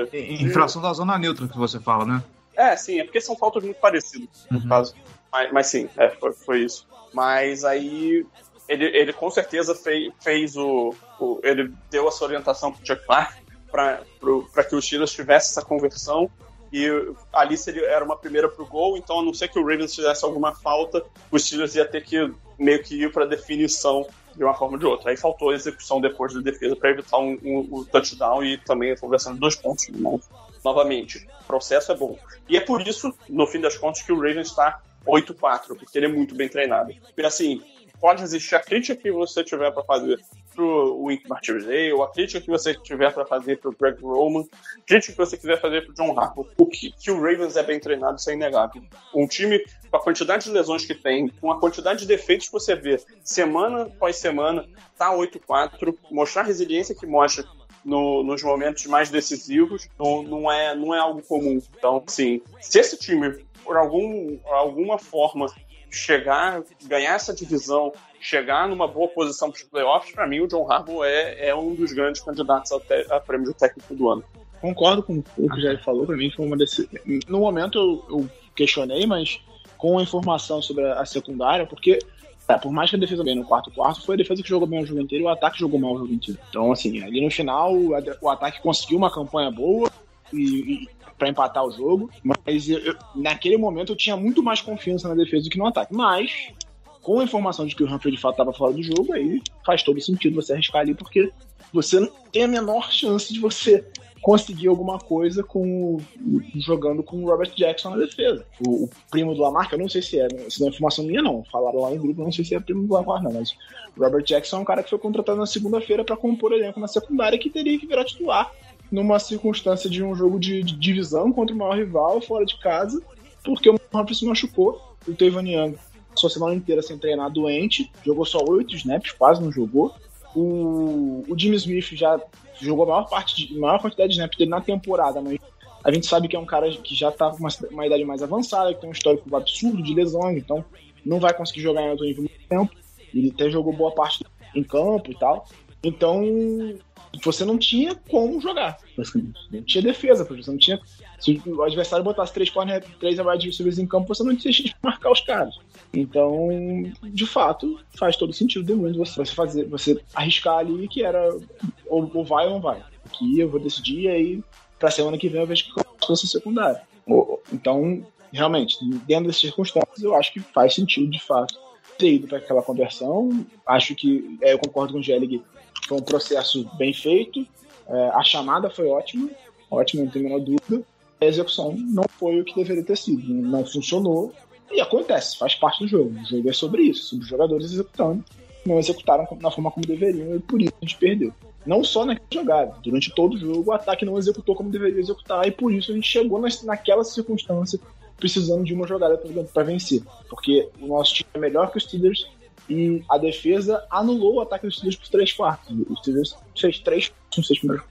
Infração da zona neutra que você fala, né? É, sim, é porque são faltas muito parecidas, no uhum. caso. Mas, mas sim, é, foi, foi, isso. Mas aí ele, ele com certeza fez, fez o, o, Ele deu essa orientação pro Chuck Clark para que o Steelers tivesse essa conversão. E ali seria, era uma primeira pro gol, então a não ser que o Ravens fizesse alguma falta, o Steelers ia ter que meio que ir para definição de uma forma ou de outra. Aí faltou a execução depois da defesa para evitar um, um, um, touchdown e também de dois pontos. Né? Novamente, o processo é bom. E é por isso, no fim das contas, que o Ravens está 8-4, porque ele é muito bem treinado. E assim, pode existir a crítica que você tiver para fazer pro Wink Martinez ou a crítica que você tiver para fazer pro Greg Roman, crítica que você quiser fazer pro John Harbaugh. O que, que o Ravens é bem treinado, isso é inegável. Um time com a quantidade de lesões que tem, com a quantidade de defeitos que você vê semana após semana, tá 8-4, mostrar a resiliência que mostra no, nos momentos mais decisivos não, não, é, não é algo comum. Então, assim, se esse time, por algum, alguma forma, chegar, ganhar essa divisão, chegar numa boa posição para os playoffs, para mim o John Harbaugh é, é um dos grandes candidatos a, te, a prêmio de técnico do ano. Concordo com o que o Jair falou, para mim foi uma desse. No momento eu, eu questionei, mas com a informação sobre a secundária, porque é, por mais que a defesa bem no quarto quarto, foi a defesa que jogou bem o jogo inteiro e o ataque jogou mal o jogo inteiro. Então, assim, ali no final, o ataque conseguiu uma campanha boa e, e para empatar o jogo, mas eu, eu, naquele momento eu tinha muito mais confiança na defesa do que no ataque. Mas, com a informação de que o Humphrey de fato estava fora do jogo, aí faz todo sentido você arriscar ali, porque você não tem a menor chance de você conseguir alguma coisa com jogando com o Robert Jackson na defesa. O, o primo do Lamar, que eu não sei se é, se não é informação minha não, falaram lá no grupo, não sei se é primo do Lamar não, mas o Robert Jackson é um cara que foi contratado na segunda-feira para compor elenco na secundária que teria que virar titular numa circunstância de um jogo de, de divisão contra o maior rival fora de casa, porque o Humphrey se machucou, o Tevon Young passou a semana inteira sem treinar doente, jogou só oito snaps, quase não jogou. O, o Jimmy Smith já jogou a maior parte de, maior quantidade de snaps dele na temporada, mas a gente sabe que é um cara que já tá com uma, uma idade mais avançada, que tem um histórico absurdo de lesões, então não vai conseguir jogar em alto nível muito tempo. Ele até jogou boa parte em campo e tal. Então, você não tinha como jogar, Não tinha defesa, você não tinha. Se o adversário botasse três corner, três receivers em campo, você não tinha de marcar os caras. Então, de fato, faz todo sentido do mundo você, fazer, você arriscar ali que era ou, ou vai ou não vai. Aqui eu vou decidir e aí pra semana que vem eu vejo que eu essa secundária. Então, realmente, dentro dessas circunstâncias, eu acho que faz sentido, de fato, ter ido para aquela conversão. Acho que, é, eu concordo com o Gellig, foi um processo bem feito, é, a chamada foi ótima, ótima, não tem a menor dúvida. A execução não foi o que deveria ter sido, não funcionou. E acontece, faz parte do jogo. O jogo é sobre isso, sobre os jogadores executando. Não executaram na forma como deveriam e por isso a gente perdeu. Não só naquela jogada, durante todo o jogo o ataque não executou como deveria executar e por isso a gente chegou naquela circunstância precisando de uma jogada para vencer. Porque o nosso time é melhor que os Steelers e a defesa anulou o ataque dos Steelers por três quartos. Os Steelers fez três nos seis primeiros.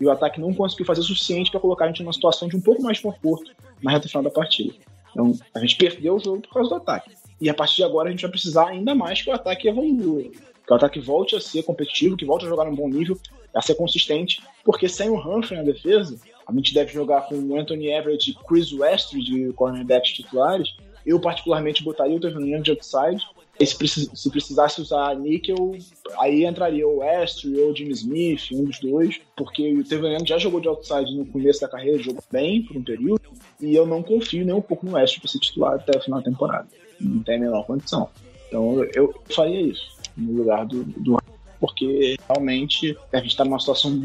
E o ataque não conseguiu fazer o suficiente para colocar a gente numa situação de um pouco mais de conforto na reta final da partida. Então, a gente perdeu o jogo por causa do ataque. E a partir de agora a gente vai precisar ainda mais que o ataque evolua. Que o ataque volte a ser competitivo, que volte a jogar num bom nível, a ser consistente. Porque sem o Humphrey na defesa, a gente deve jogar com o Anthony Everett e Chris Westry de cornerbacks titulares. Eu, particularmente, botaria o Tevin Young de outside se, se precisasse usar níquel, aí entraria o Westry ou o Jimmy Smith, um dos dois, porque o Tevenendo já jogou de outside no começo da carreira, jogou bem por um período, e eu não confio nem um pouco no Westry para ser titular até o final da temporada. Não tem a menor condição. Então eu, faria isso no lugar do, do porque realmente a gente está numa situação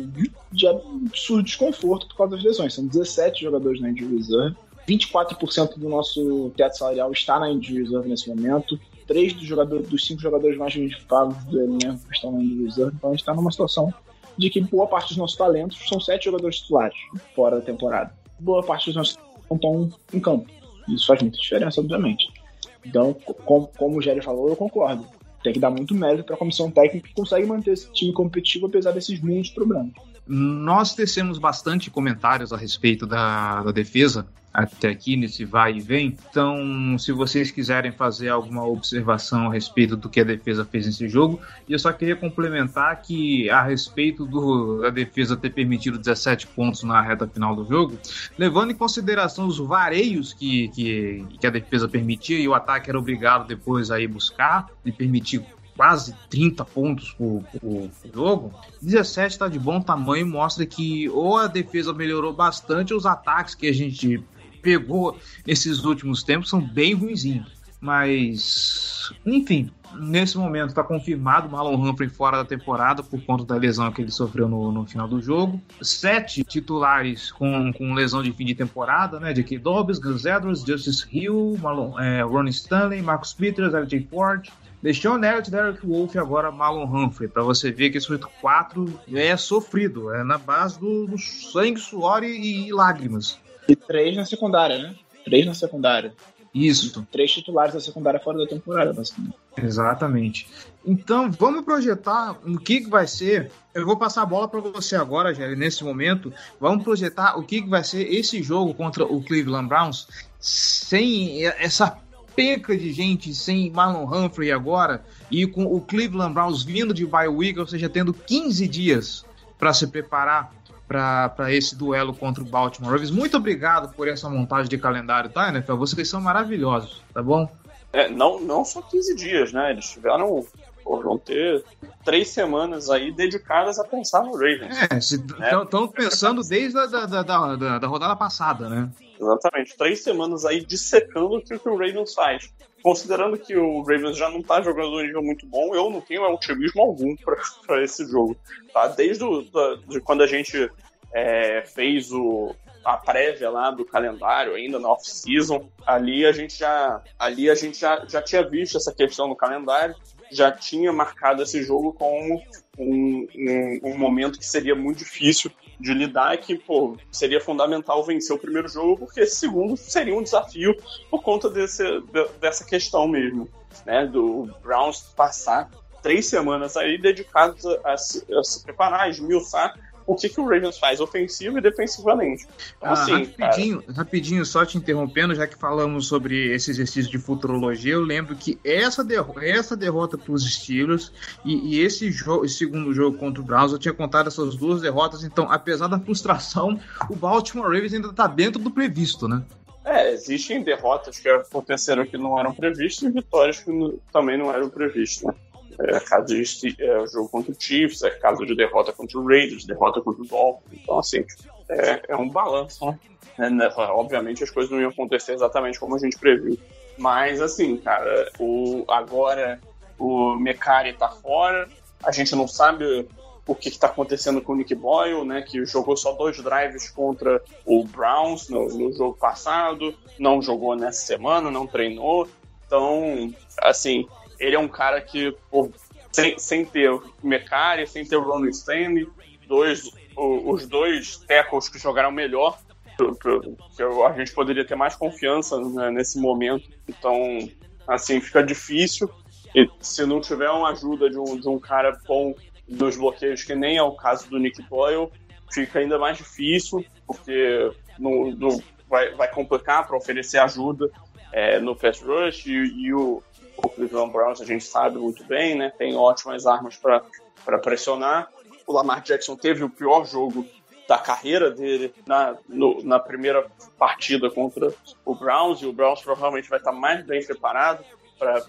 de, absurdo desconforto por causa das lesões. São 17 jogadores na injury reserve, 24% do nosso teto salarial está na injury reserve nesse momento. Três dos, jogadores, dos cinco jogadores mais pagos do elenco estão na reserve, então a gente está numa situação de que boa parte dos nossos talentos são sete jogadores titulares fora da temporada. Boa parte dos nossos não estão em campo. Isso faz muita diferença, obviamente. Então, como, como o Jerry falou, eu concordo. Tem que dar muito mérito para a comissão técnica que consegue manter esse time competitivo apesar desses muitos problemas. Nós tecemos bastante comentários a respeito da, da defesa até aqui nesse vai e vem. Então, se vocês quiserem fazer alguma observação a respeito do que a defesa fez nesse jogo, eu só queria complementar que a respeito do, da defesa ter permitido 17 pontos na reta final do jogo, levando em consideração os vareios que, que, que a defesa permitia e o ataque era obrigado depois a ir buscar e permitir quase 30 pontos por, por, jogo, 17 está de bom tamanho, mostra que ou a defesa melhorou bastante, ou os ataques que a gente pegou nesses últimos tempos são bem ruinzinhos. Mas, enfim, nesse momento está confirmado o Marlon Humphrey fora da temporada por conta da lesão que ele sofreu no, no final do jogo. Sete titulares com, com lesão de fim de temporada, né? J.K. Dobbs, Gus Edwards, Justice Hill, Marlon, é, Ronnie Stanley, Marcus Peters, L.J. Ford, Deixou Elliott, Derek Wolf e agora Marlon Humphrey, para você ver que esse 8-4 é sofrido, é na base do, do sangue, suor e, e, lágrimas. E três na secundária, né? Três na secundária. Isso. Três titulares da secundária fora da temporada, basicamente. Exatamente. Então, vamos projetar o que, que vai ser. Eu vou passar a bola para você agora, Jerry, nesse momento. Vamos projetar o que, que vai ser esse jogo contra o Cleveland Browns sem essa penca de gente sem Marlon Humphrey agora e com o Cleveland Browns vindo de bye week, ou seja, tendo 15 dias para se preparar para esse duelo contra o Baltimore Ravens. Muito obrigado por essa montagem de calendário, tá, NFL? Vocês são maravilhosos, tá bom? É, não, não só 15 dias, né? Eles tiveram vão ter três semanas aí dedicadas a pensar no Ravens. É, estão né? pensando desde a da, da, da, da, rodada passada, né? Exatamente. Três semanas aí dissecando o que, o Ravens faz. Considerando que o Ravens já não está jogando um nível muito bom, eu não tenho otimismo algum para [LAUGHS] esse jogo. Tá? Desde o, da, de quando a gente é, fez o, a prévia lá do calendário ainda na off-season, ali a gente já ali a gente já, já tinha visto essa questão no calendário já tinha marcado esse jogo como um, um, um momento que seria muito difícil de lidar que, pô, seria fundamental vencer o primeiro jogo, porque esse segundo seria um desafio por conta desse, dessa questão mesmo, né? Do Browns passar três semanas aí dedicados a, a, a se preparar, esmiuçar o que, que o Ravens faz ofensivo e defensivamente. Então, ah, assim, rapidinho, cara... rapidinho, só te interrompendo, já que falamos sobre esse exercício de futurologia, eu lembro que essa, derro essa derrota para os Steelers e, e esse, jogo, esse segundo jogo contra o Browns, eu tinha contado essas duas derrotas, então, apesar da frustração, o Baltimore Ravens ainda está dentro do previsto, né? É, existem derrotas que aconteceram que não eram previstas e vitórias que também não eram previstas, né? É caso de é, jogo contra o Chiefs, é caso de derrota contra o Raiders, derrota contra o Dolphins. Então, assim, é, é um balanço. Né? É, né? Obviamente as coisas não iam acontecer exatamente como a gente previu. Mas, assim, cara, o, agora o Mecari tá fora, a gente não sabe o que está acontecendo com o Nick Boyle, né, que jogou só dois drives contra o Browns no, no jogo passado, não jogou nessa semana, não treinou. Então, assim, ele é um cara que, sem, sem ter o Mecari, sem ter o Ron Stanley, dois, os dois tackles que jogaram melhor, que a gente poderia ter mais confiança né, nesse momento. Então, assim, fica difícil. E se não tiver uma ajuda de um, de um cara bom nos bloqueios, que nem é o caso do Nick Boyle, fica ainda mais difícil, porque não, vai, vai complicar para oferecer ajuda é, no pass rush e, e o, o Cleveland Browns a gente sabe muito bem, né? Tem ótimas armas para pressionar. O Lamar Jackson teve o pior jogo da carreira dele na, no, na primeira partida contra o Browns, e o Browns provavelmente vai estar mais bem preparado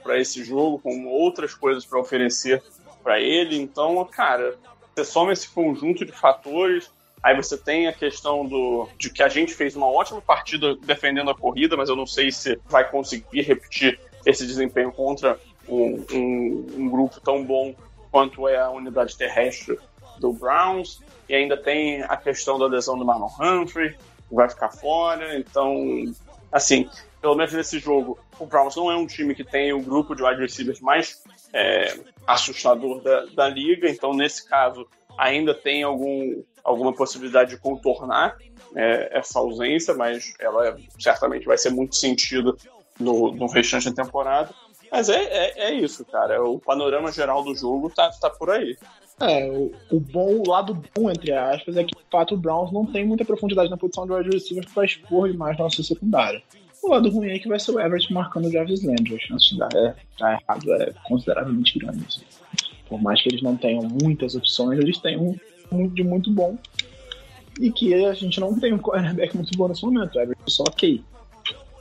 para esse jogo, com outras coisas para oferecer para ele. Então, cara, você soma esse conjunto de fatores. Aí você tem a questão do de que a gente fez uma ótima partida defendendo a corrida, mas eu não sei se vai conseguir repetir esse desempenho contra um, um, um grupo tão bom quanto é a unidade terrestre do Browns. E ainda tem a questão da lesão do Marlon Humphrey, que vai ficar fora. Então, assim, pelo menos nesse jogo, o Browns não é um time que tem o grupo de wide receivers mais é, assustador da, da liga. Então, nesse caso, ainda tem algum, alguma possibilidade de contornar é, essa ausência, mas ela certamente vai ser muito sentido no, no restante da temporada. Mas é, é, é, isso, cara. O panorama geral do jogo tá, tá por aí. É, o, o, bom, o lado bom, entre aspas, é que de fato o Browns não tem muita profundidade na posição de wide receiver para expor demais nossa secundária. O lado ruim é que vai ser o Everett marcando o Jarvis Landry. A chance de dar é, tá errado é consideravelmente grande. Assim. Por mais que eles não tenham muitas opções, eles têm um de muito bom. E que a gente não tem um cornerback muito bom nesse momento. O Everett só ok.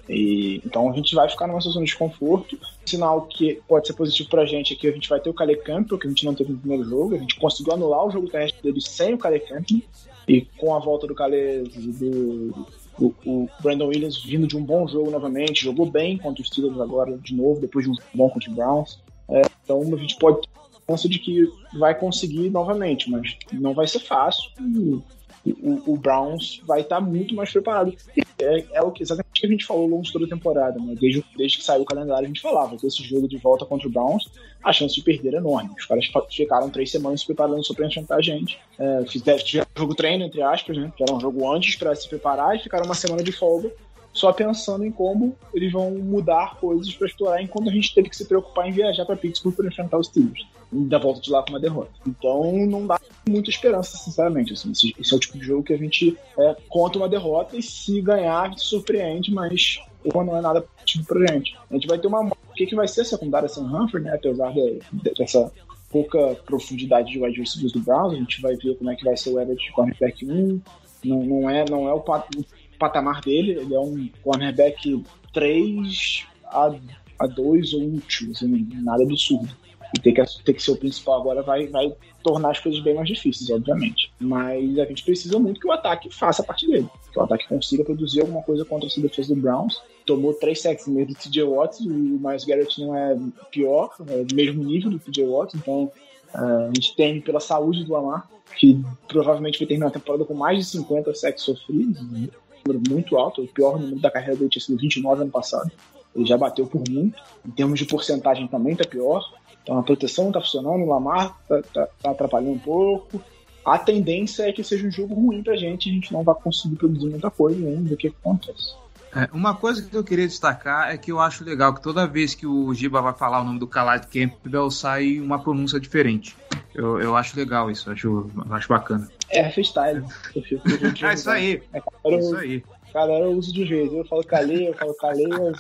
E, então a gente vai ficar numa situação de desconforto. Sinal que pode ser positivo pra gente aqui, a gente vai ter o Kale Campbell, que a gente não teve no primeiro jogo. A gente conseguiu anular o jogo terrestre dele sem o Kale Campbell. E com a volta do Kale, do, o, o, Brandon Williams vindo de um bom jogo novamente, jogou bem contra os Steelers agora de novo, depois de um bom contra os Browns. É, então a gente pode ter chance de que vai conseguir novamente, mas não vai ser fácil o, o Browns vai estar tá muito mais preparado. É, é o que, exatamente o que a gente falou ao longo de toda a temporada, né? Desde, desde que saiu o calendário, a gente falava que esse jogo de volta contra o Browns, a chance de perder é enorme. Os caras ficaram três semanas se preparando só para enfrentar a gente. É, fizeram jogo treino, entre aspas, né? Era um jogo antes para se preparar e ficaram uma semana de folga só pensando em como eles vão mudar coisas para explorar, enquanto a gente teve que se preocupar em viajar para Pittsburgh para enfrentar os Steelers. Da volta de lá com uma derrota. Então não dá muita esperança, sinceramente. Assim, esse, esse, é o tipo de jogo que a gente é, conta uma derrota e se ganhar, a gente surpreende, mas não é nada positivo pra gente. A gente vai ter uma. O que, que vai ser a secundária sem Humphrey, né? Apesar de, de, dessa pouca profundidade de wide receivers do Browns, a gente vai ver como é que vai ser o Everett de cornerback 1. Não, não, é, não é o, patamar dele, ele é um cornerback 3 a, a 2 ou 1, assim, nada absurdo. E ter que, ter que ser o principal agora vai, vai tornar as coisas bem mais difíceis, obviamente. Mas a gente precisa muito que o ataque faça a parte dele. Que o ataque consiga produzir alguma coisa contra essa defesa do Browns. Tomou três sacks no meio do TJ Watts, e o Miles Garrett não é pior, é do mesmo nível do TJ Watts, então uh, a gente teme pela saúde do Lamar, que provavelmente vai terminar a temporada com mais de 50 sacks sofridos, né? Número muito alto, o pior número da carreira dele tinha sido 29 ano passado. Ele já bateu por muito. Em termos de porcentagem também tá pior. Então a proteção não tá funcionando, o Lamar tá, tá, tá atrapalhando um pouco. A tendência é que seja um jogo ruim pra gente, a gente não vai conseguir produzir muita coisa ainda do que acontece. É, uma coisa que eu queria destacar é que eu acho legal que toda vez que o Giba vai falar o nome do Khalid Campbell sai uma pronúncia diferente. Eu, eu acho legal isso, acho, acho bacana. É freestyle. [LAUGHS] É isso aí. É, é isso aí. Cada hora eu uso de jeito. Eu falo Calê, eu falo Calê, eu, eu,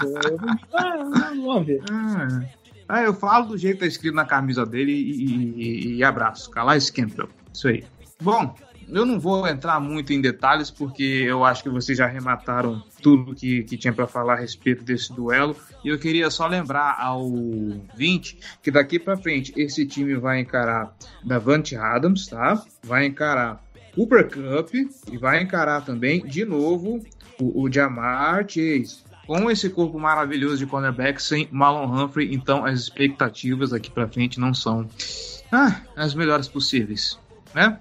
ah, vamos ver. Ah, ah, eu falo do jeito que tá escrito na camisa dele e, e, e abraço. Calais Campbell. Isso aí. Bom, eu não vou entrar muito em detalhes, porque eu acho que vocês já arremataram tudo que, que tinha para falar a respeito desse duelo. E eu queria só lembrar ao 20 que daqui para frente esse time vai encarar Davante Adams, tá? Vai encarar Cooper Cup e vai encarar também, de novo, o, o Jamar Chase. Com esse corpo maravilhoso de cornerback sem Marlon Humphrey, então as expectativas daqui para frente não são ah, as melhores possíveis, né?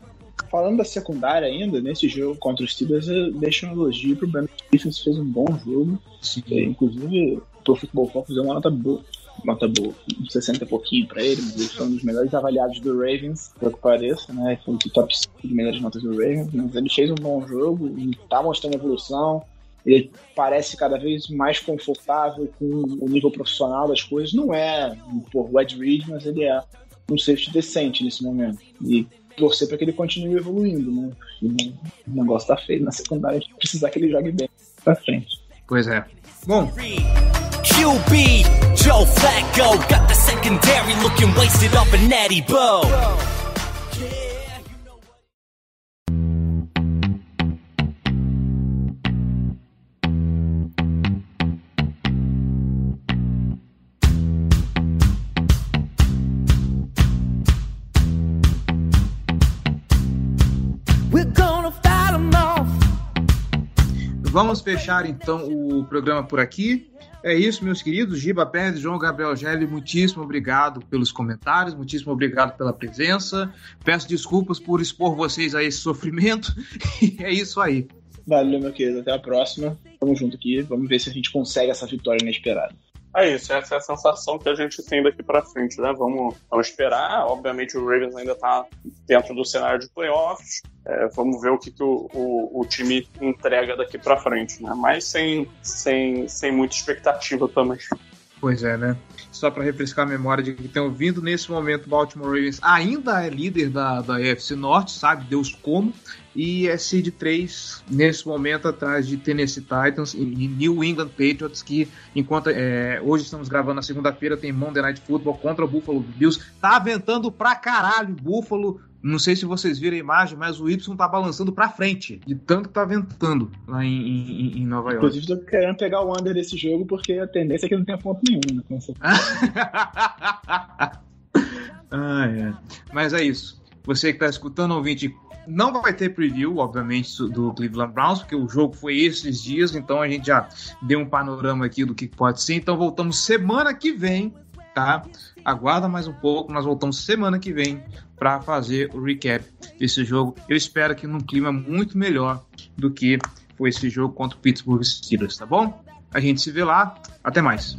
Falando da secundária ainda, nesse jogo contra os Steelers, eu deixo um elogio pro Brandon Stephens, fez um bom jogo. Sim. É, inclusive, o Futebol Focus deu uma nota boa. Nota boa, 60 e pouquinho pra ele, mas ele foi um dos melhores avaliados do Ravens, pelo que pareça, né? Foi o top 5 de melhores notas do Ravens, mas ele fez um bom jogo tá mostrando evolução. Ele parece cada vez mais confortável com o nível profissional das coisas. Não é por Ed Reed, mas ele é um safety decente nesse momento. E torcer para que ele continue evoluindo, né? E o negócio tá feio na secundária, a gente precisa que ele jogue bem pra frente. Pois é. Bom. QB, Joe Flacco, got the secondary looking wasted off a natty bow. Vamos fechar então o programa por aqui. É isso, meus queridos. Giba Pérez, João Gabriel Gelli, muitíssimo obrigado pelos comentários, muitíssimo obrigado pela presença. Peço desculpas por expor vocês a esse sofrimento. [LAUGHS] É isso aí. Valeu, meu querido. Até a próxima. Tamo junto aqui. Vamos ver se a gente consegue essa vitória inesperada. É isso, essa é a sensação que a gente tem daqui para frente, né? Vamos, vamos esperar. Obviamente, o Ravens ainda está dentro do cenário de playoffs. É, vamos ver o que, que o, o, o, time entrega daqui para frente, né? Mas sem, sem, sem muita expectativa também. Pois é, né? Só para refrescar a memória de que tem ouvindo, nesse momento Baltimore Ravens ainda é líder da, da Norte, sabe Deus como, e é seed 3 nesse momento atrás de Tennessee Titans e New England Patriots, que enquanto é, hoje estamos gravando na segunda-feira, tem Monday Night Football contra o Buffalo Bills. Tá ventando pra caralho, Buffalo não sei se vocês viram a imagem, mas o Y tá balançando pra frente, de tanto que tá ventando lá em, em, em Nova York. Inclusive, tô querendo pegar o under desse jogo, porque a tendência é que não tenha ponto nenhum. Né? ah, [LAUGHS] é. Mas é isso. Você que tá escutando, ouvinte, não vai ter preview, obviamente, do Cleveland Browns, porque o jogo foi esses dias, então a gente já deu um panorama aqui do que pode ser. Então voltamos semana que vem, tá? Aguarda mais um pouco, nós voltamos semana que vem para fazer o recap desse jogo. Eu espero que num clima muito melhor do que foi esse jogo contra o Pittsburgh Steelers, tá bom? A gente se vê lá. Até mais.